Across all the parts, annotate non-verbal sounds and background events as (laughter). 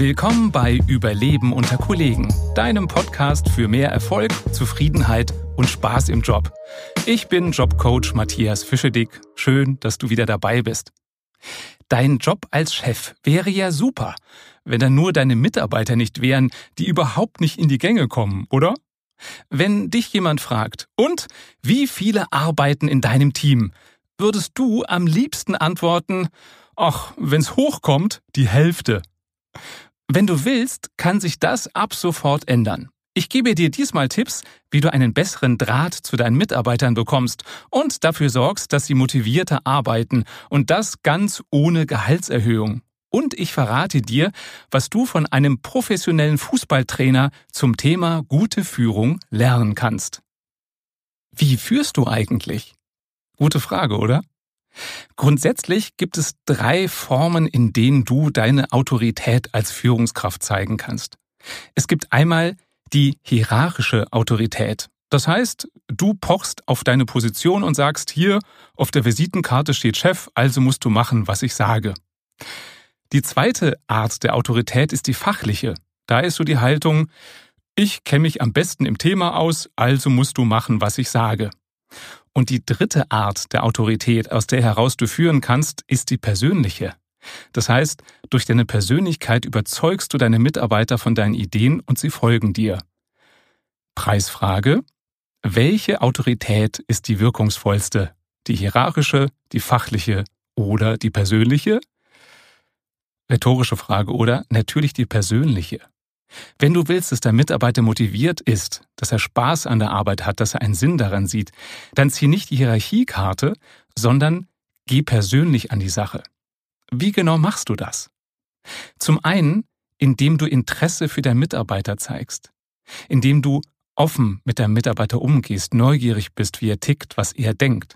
Willkommen bei Überleben unter Kollegen, deinem Podcast für mehr Erfolg, Zufriedenheit und Spaß im Job. Ich bin Jobcoach Matthias Fischedick. Schön, dass du wieder dabei bist. Dein Job als Chef wäre ja super, wenn da nur deine Mitarbeiter nicht wären, die überhaupt nicht in die Gänge kommen, oder? Wenn dich jemand fragt, und wie viele arbeiten in deinem Team, würdest du am liebsten antworten, ach, wenn's hochkommt, die Hälfte. Wenn du willst, kann sich das ab sofort ändern. Ich gebe dir diesmal Tipps, wie du einen besseren Draht zu deinen Mitarbeitern bekommst und dafür sorgst, dass sie motivierter arbeiten und das ganz ohne Gehaltserhöhung. Und ich verrate dir, was du von einem professionellen Fußballtrainer zum Thema gute Führung lernen kannst. Wie führst du eigentlich? Gute Frage, oder? Grundsätzlich gibt es drei Formen, in denen du deine Autorität als Führungskraft zeigen kannst. Es gibt einmal die hierarchische Autorität. Das heißt, du pochst auf deine Position und sagst hier, auf der Visitenkarte steht Chef, also musst du machen, was ich sage. Die zweite Art der Autorität ist die fachliche. Da ist so die Haltung, ich kenne mich am besten im Thema aus, also musst du machen, was ich sage. Und die dritte Art der Autorität, aus der heraus du führen kannst, ist die persönliche. Das heißt, durch deine Persönlichkeit überzeugst du deine Mitarbeiter von deinen Ideen und sie folgen dir. Preisfrage. Welche Autorität ist die wirkungsvollste? Die hierarchische, die fachliche oder die persönliche? Rhetorische Frage, oder? Natürlich die persönliche. Wenn du willst, dass dein Mitarbeiter motiviert ist, dass er Spaß an der Arbeit hat, dass er einen Sinn daran sieht, dann zieh nicht die Hierarchiekarte, sondern geh persönlich an die Sache. Wie genau machst du das? Zum einen, indem du Interesse für deinen Mitarbeiter zeigst, indem du offen mit deinem Mitarbeiter umgehst, neugierig bist, wie er tickt, was er denkt.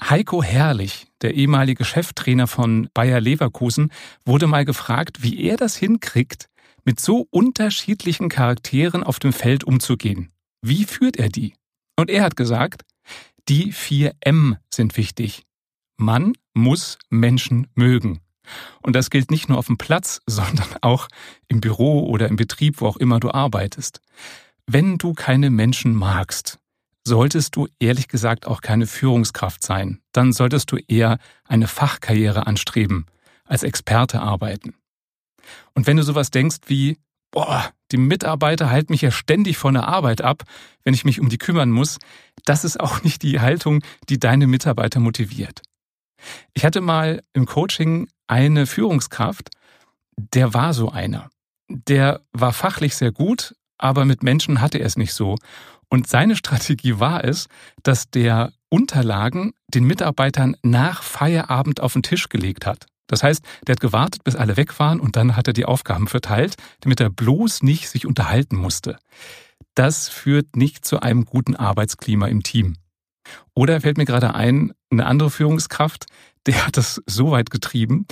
Heiko Herrlich, der ehemalige Cheftrainer von Bayer Leverkusen, wurde mal gefragt, wie er das hinkriegt, mit so unterschiedlichen Charakteren auf dem Feld umzugehen. Wie führt er die? Und er hat gesagt, die vier M sind wichtig. Man muss Menschen mögen. Und das gilt nicht nur auf dem Platz, (laughs) sondern auch im Büro oder im Betrieb, wo auch immer du arbeitest. Wenn du keine Menschen magst, solltest du ehrlich gesagt auch keine Führungskraft sein. Dann solltest du eher eine Fachkarriere anstreben, als Experte arbeiten. Und wenn du sowas denkst wie, boah, die Mitarbeiter halten mich ja ständig von der Arbeit ab, wenn ich mich um die kümmern muss, das ist auch nicht die Haltung, die deine Mitarbeiter motiviert. Ich hatte mal im Coaching eine Führungskraft, der war so einer. Der war fachlich sehr gut, aber mit Menschen hatte er es nicht so. Und seine Strategie war es, dass der Unterlagen den Mitarbeitern nach Feierabend auf den Tisch gelegt hat. Das heißt, der hat gewartet, bis alle weg waren und dann hat er die Aufgaben verteilt, damit er bloß nicht sich unterhalten musste. Das führt nicht zu einem guten Arbeitsklima im Team. Oder fällt mir gerade ein, eine andere Führungskraft, der hat das so weit getrieben,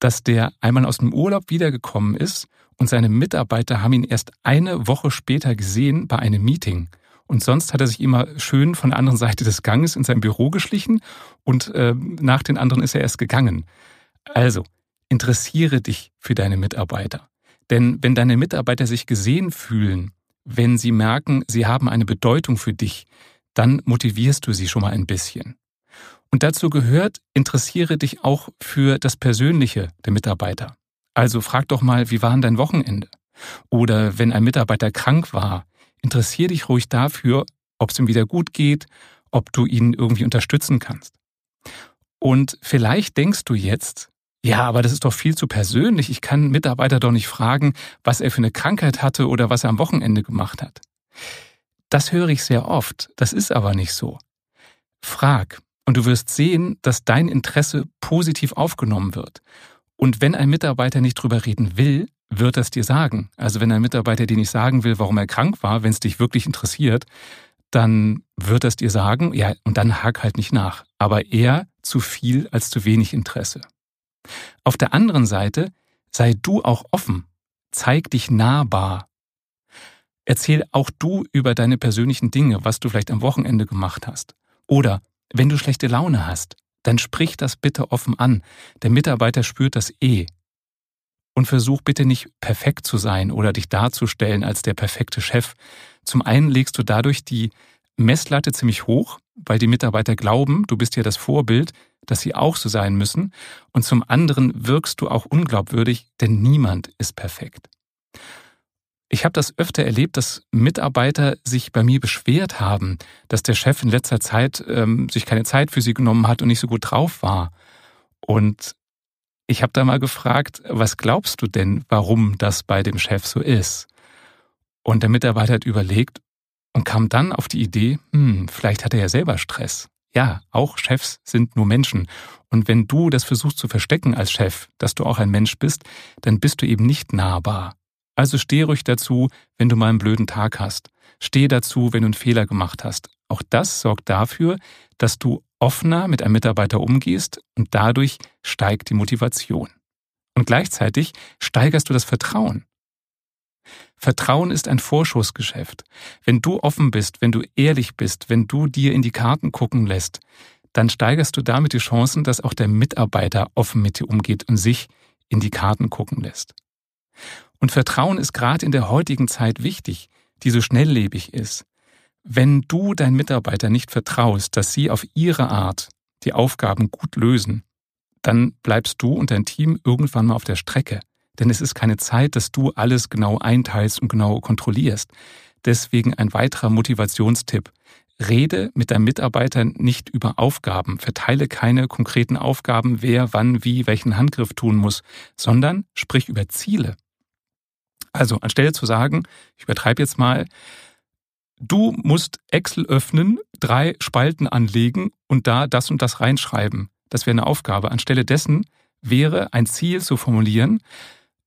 dass der einmal aus dem Urlaub wiedergekommen ist und seine Mitarbeiter haben ihn erst eine Woche später gesehen bei einem Meeting. Und sonst hat er sich immer schön von der anderen Seite des Ganges in sein Büro geschlichen und äh, nach den anderen ist er erst gegangen. Also, interessiere dich für deine Mitarbeiter. Denn wenn deine Mitarbeiter sich gesehen fühlen, wenn sie merken, sie haben eine Bedeutung für dich, dann motivierst du sie schon mal ein bisschen. Und dazu gehört, interessiere dich auch für das Persönliche der Mitarbeiter. Also frag doch mal, wie war denn dein Wochenende? Oder wenn ein Mitarbeiter krank war, interessiere dich ruhig dafür, ob es ihm wieder gut geht, ob du ihn irgendwie unterstützen kannst. Und vielleicht denkst du jetzt, ja, aber das ist doch viel zu persönlich. Ich kann Mitarbeiter doch nicht fragen, was er für eine Krankheit hatte oder was er am Wochenende gemacht hat. Das höre ich sehr oft. Das ist aber nicht so. Frag und du wirst sehen, dass dein Interesse positiv aufgenommen wird. Und wenn ein Mitarbeiter nicht drüber reden will, wird er es dir sagen. Also wenn ein Mitarbeiter dir nicht sagen will, warum er krank war, wenn es dich wirklich interessiert, dann wird er es dir sagen, ja, und dann hak halt nicht nach. Aber eher zu viel als zu wenig Interesse. Auf der anderen Seite sei du auch offen, zeig dich nahbar. Erzähl auch du über deine persönlichen Dinge, was du vielleicht am Wochenende gemacht hast. Oder wenn du schlechte Laune hast, dann sprich das bitte offen an. Der Mitarbeiter spürt das eh. Und versuch bitte nicht perfekt zu sein oder dich darzustellen als der perfekte Chef. Zum einen legst du dadurch die Messlatte ziemlich hoch, weil die Mitarbeiter glauben, du bist ja das Vorbild, dass sie auch so sein müssen. Und zum anderen wirkst du auch unglaubwürdig, denn niemand ist perfekt. Ich habe das öfter erlebt, dass Mitarbeiter sich bei mir beschwert haben, dass der Chef in letzter Zeit ähm, sich keine Zeit für sie genommen hat und nicht so gut drauf war. Und ich habe da mal gefragt, was glaubst du denn, warum das bei dem Chef so ist? Und der Mitarbeiter hat überlegt und kam dann auf die Idee, hm, vielleicht hat er ja selber Stress. Ja, auch Chefs sind nur Menschen. Und wenn du das versuchst zu verstecken als Chef, dass du auch ein Mensch bist, dann bist du eben nicht nahbar. Also steh ruhig dazu, wenn du mal einen blöden Tag hast. Steh dazu, wenn du einen Fehler gemacht hast. Auch das sorgt dafür, dass du offener mit einem Mitarbeiter umgehst und dadurch steigt die Motivation. Und gleichzeitig steigerst du das Vertrauen. Vertrauen ist ein Vorschussgeschäft. Wenn du offen bist, wenn du ehrlich bist, wenn du dir in die Karten gucken lässt, dann steigerst du damit die Chancen, dass auch der Mitarbeiter offen mit dir umgeht und sich in die Karten gucken lässt. Und Vertrauen ist gerade in der heutigen Zeit wichtig, die so schnelllebig ist. Wenn du deinen Mitarbeiter nicht vertraust, dass sie auf ihre Art die Aufgaben gut lösen, dann bleibst du und dein Team irgendwann mal auf der Strecke. Denn es ist keine Zeit, dass du alles genau einteilst und genau kontrollierst. Deswegen ein weiterer Motivationstipp. Rede mit deinem Mitarbeiter nicht über Aufgaben, verteile keine konkreten Aufgaben, wer wann wie welchen Handgriff tun muss, sondern sprich über Ziele. Also anstelle zu sagen, ich übertreibe jetzt mal, du musst Excel öffnen, drei Spalten anlegen und da das und das reinschreiben. Das wäre eine Aufgabe. Anstelle dessen wäre ein Ziel zu formulieren,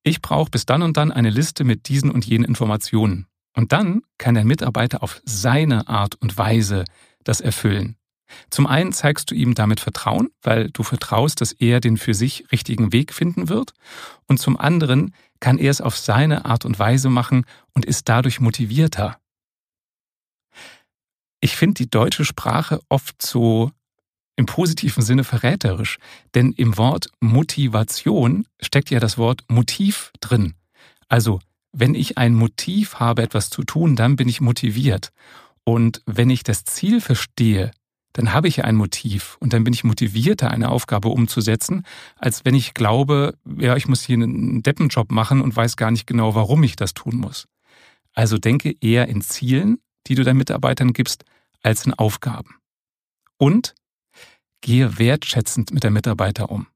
ich brauche bis dann und dann eine Liste mit diesen und jenen Informationen. Und dann kann der Mitarbeiter auf seine Art und Weise das erfüllen. Zum einen zeigst du ihm damit Vertrauen, weil du vertraust, dass er den für sich richtigen Weg finden wird. Und zum anderen kann er es auf seine Art und Weise machen und ist dadurch motivierter. Ich finde die deutsche Sprache oft so im positiven Sinne verräterisch, denn im Wort Motivation steckt ja das Wort Motiv drin. Also, wenn ich ein Motiv habe, etwas zu tun, dann bin ich motiviert. Und wenn ich das Ziel verstehe, dann habe ich ja ein Motiv und dann bin ich motivierter, eine Aufgabe umzusetzen, als wenn ich glaube, ja, ich muss hier einen Deppenjob machen und weiß gar nicht genau, warum ich das tun muss. Also denke eher in Zielen, die du deinen Mitarbeitern gibst, als in Aufgaben. Und gehe wertschätzend mit der Mitarbeiter um.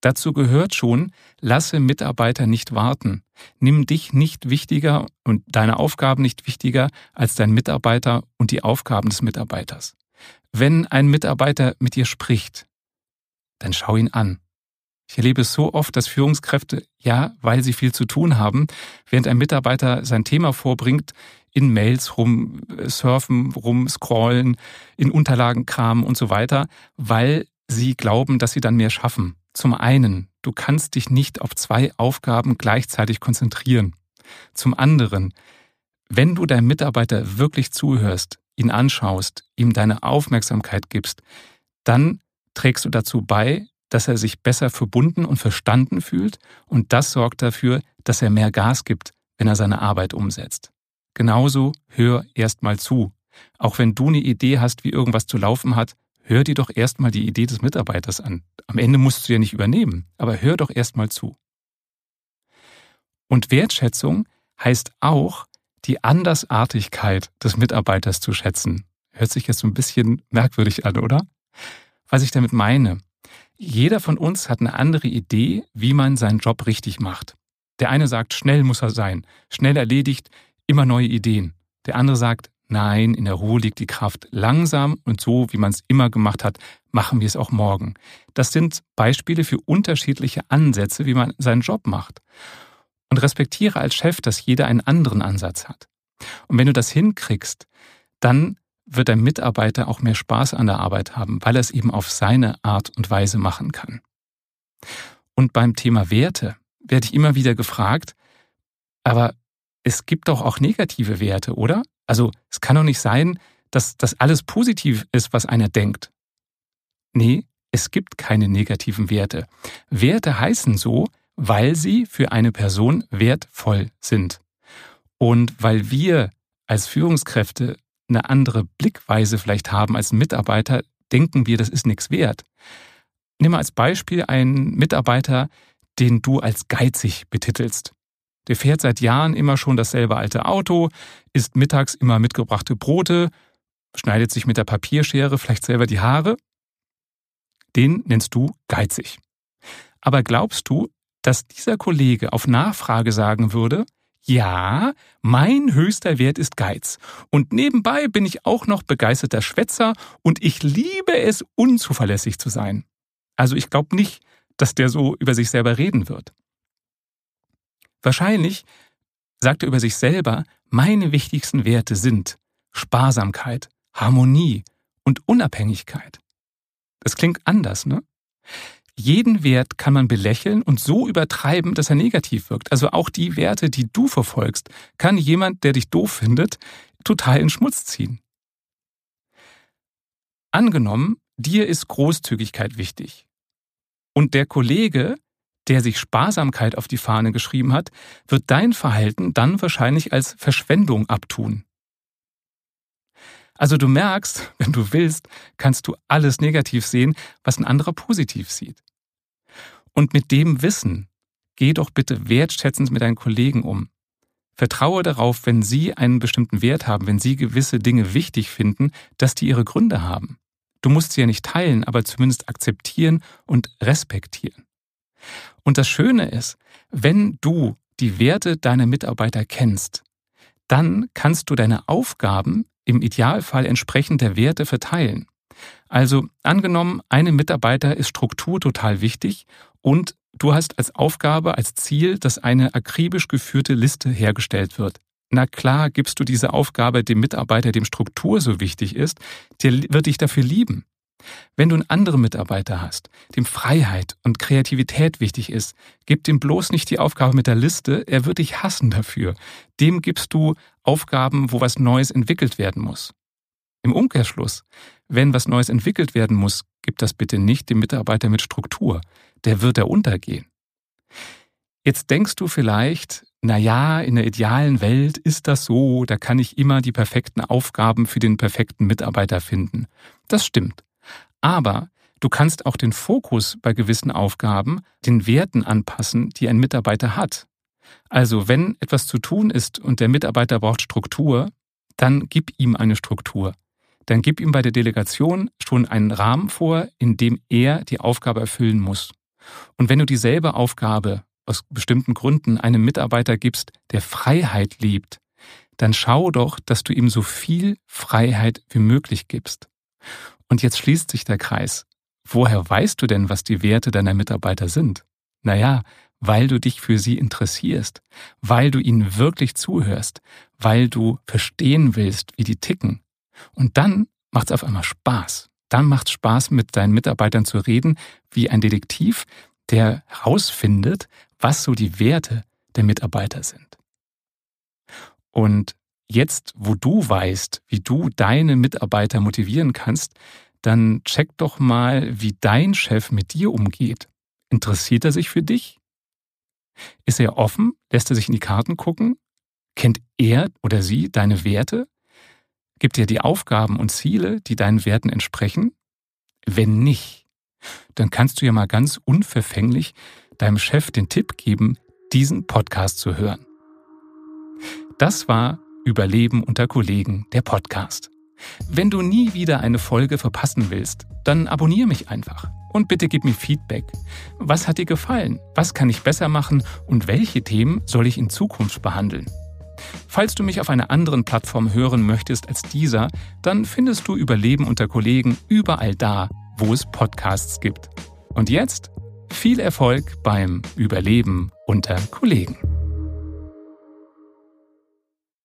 Dazu gehört schon, lasse Mitarbeiter nicht warten. Nimm dich nicht wichtiger und deine Aufgaben nicht wichtiger als dein Mitarbeiter und die Aufgaben des Mitarbeiters. Wenn ein Mitarbeiter mit dir spricht, dann schau ihn an. Ich erlebe es so oft, dass Führungskräfte, ja, weil sie viel zu tun haben, während ein Mitarbeiter sein Thema vorbringt, in Mails rumsurfen, rumscrollen, in Unterlagen kramen und so weiter, weil sie glauben, dass sie dann mehr schaffen. Zum einen, du kannst dich nicht auf zwei Aufgaben gleichzeitig konzentrieren. Zum anderen, wenn du deinem Mitarbeiter wirklich zuhörst, ihn anschaust, ihm deine Aufmerksamkeit gibst, dann trägst du dazu bei, dass er sich besser verbunden und verstanden fühlt und das sorgt dafür, dass er mehr Gas gibt, wenn er seine Arbeit umsetzt. Genauso hör erstmal zu. Auch wenn du eine Idee hast, wie irgendwas zu laufen hat, hör dir doch erstmal die Idee des Mitarbeiters an. Am Ende musst du ja nicht übernehmen, aber hör doch erstmal zu. Und Wertschätzung heißt auch, die Andersartigkeit des Mitarbeiters zu schätzen. Hört sich jetzt so ein bisschen merkwürdig an, oder? Was ich damit meine. Jeder von uns hat eine andere Idee, wie man seinen Job richtig macht. Der eine sagt, schnell muss er sein, schnell erledigt, immer neue Ideen. Der andere sagt, nein, in der Ruhe liegt die Kraft. Langsam und so, wie man es immer gemacht hat, machen wir es auch morgen. Das sind Beispiele für unterschiedliche Ansätze, wie man seinen Job macht und respektiere als Chef, dass jeder einen anderen Ansatz hat. Und wenn du das hinkriegst, dann wird dein Mitarbeiter auch mehr Spaß an der Arbeit haben, weil er es eben auf seine Art und Weise machen kann. Und beim Thema Werte werde ich immer wieder gefragt, aber es gibt doch auch negative Werte, oder? Also es kann doch nicht sein, dass das alles positiv ist, was einer denkt. Nee, es gibt keine negativen Werte. Werte heißen so, weil sie für eine Person wertvoll sind. Und weil wir als Führungskräfte eine andere Blickweise vielleicht haben als Mitarbeiter, denken wir, das ist nichts wert. Nimm mal als Beispiel einen Mitarbeiter, den du als geizig betitelst. Der fährt seit Jahren immer schon dasselbe alte Auto, isst mittags immer mitgebrachte Brote, schneidet sich mit der Papierschere vielleicht selber die Haare. Den nennst du geizig. Aber glaubst du, dass dieser Kollege auf Nachfrage sagen würde, ja, mein höchster Wert ist Geiz. Und nebenbei bin ich auch noch begeisterter Schwätzer und ich liebe es, unzuverlässig zu sein. Also ich glaube nicht, dass der so über sich selber reden wird. Wahrscheinlich sagt er über sich selber, meine wichtigsten Werte sind Sparsamkeit, Harmonie und Unabhängigkeit. Das klingt anders, ne? Jeden Wert kann man belächeln und so übertreiben, dass er negativ wirkt. Also auch die Werte, die du verfolgst, kann jemand, der dich doof findet, total in Schmutz ziehen. Angenommen, dir ist Großzügigkeit wichtig. Und der Kollege, der sich Sparsamkeit auf die Fahne geschrieben hat, wird dein Verhalten dann wahrscheinlich als Verschwendung abtun. Also du merkst, wenn du willst, kannst du alles negativ sehen, was ein anderer positiv sieht. Und mit dem Wissen, geh doch bitte wertschätzend mit deinen Kollegen um. Vertraue darauf, wenn sie einen bestimmten Wert haben, wenn sie gewisse Dinge wichtig finden, dass die ihre Gründe haben. Du musst sie ja nicht teilen, aber zumindest akzeptieren und respektieren. Und das Schöne ist, wenn du die Werte deiner Mitarbeiter kennst, dann kannst du deine Aufgaben im Idealfall entsprechend der Werte verteilen. Also angenommen, einem Mitarbeiter ist Struktur total wichtig und du hast als Aufgabe, als Ziel, dass eine akribisch geführte Liste hergestellt wird. Na klar, gibst du diese Aufgabe dem Mitarbeiter, dem Struktur so wichtig ist, der wird dich dafür lieben. Wenn du einen anderen Mitarbeiter hast, dem Freiheit und Kreativität wichtig ist, gib dem bloß nicht die Aufgabe mit der Liste, er wird dich hassen dafür. Dem gibst du Aufgaben, wo was Neues entwickelt werden muss. Im Umkehrschluss, wenn was Neues entwickelt werden muss, gib das bitte nicht dem Mitarbeiter mit Struktur, der wird er untergehen. Jetzt denkst du vielleicht, na ja, in der idealen Welt ist das so, da kann ich immer die perfekten Aufgaben für den perfekten Mitarbeiter finden. Das stimmt. Aber du kannst auch den Fokus bei gewissen Aufgaben den Werten anpassen, die ein Mitarbeiter hat. Also wenn etwas zu tun ist und der Mitarbeiter braucht Struktur, dann gib ihm eine Struktur. Dann gib ihm bei der Delegation schon einen Rahmen vor, in dem er die Aufgabe erfüllen muss. Und wenn du dieselbe Aufgabe aus bestimmten Gründen einem Mitarbeiter gibst, der Freiheit liebt, dann schau doch, dass du ihm so viel Freiheit wie möglich gibst. Und jetzt schließt sich der Kreis. Woher weißt du denn, was die Werte deiner Mitarbeiter sind? Naja, weil du dich für sie interessierst, weil du ihnen wirklich zuhörst, weil du verstehen willst, wie die ticken. Und dann macht es auf einmal Spaß. Dann macht es Spaß, mit deinen Mitarbeitern zu reden, wie ein Detektiv, der herausfindet, was so die Werte der Mitarbeiter sind. Und Jetzt, wo du weißt, wie du deine Mitarbeiter motivieren kannst, dann check doch mal, wie dein Chef mit dir umgeht. Interessiert er sich für dich? Ist er offen? Lässt er sich in die Karten gucken? Kennt er oder sie deine Werte? Gibt er die Aufgaben und Ziele, die deinen Werten entsprechen? Wenn nicht, dann kannst du ja mal ganz unverfänglich deinem Chef den Tipp geben, diesen Podcast zu hören. Das war Überleben unter Kollegen, der Podcast. Wenn du nie wieder eine Folge verpassen willst, dann abonniere mich einfach. Und bitte gib mir Feedback. Was hat dir gefallen? Was kann ich besser machen? Und welche Themen soll ich in Zukunft behandeln? Falls du mich auf einer anderen Plattform hören möchtest als dieser, dann findest du Überleben unter Kollegen überall da, wo es Podcasts gibt. Und jetzt viel Erfolg beim Überleben unter Kollegen.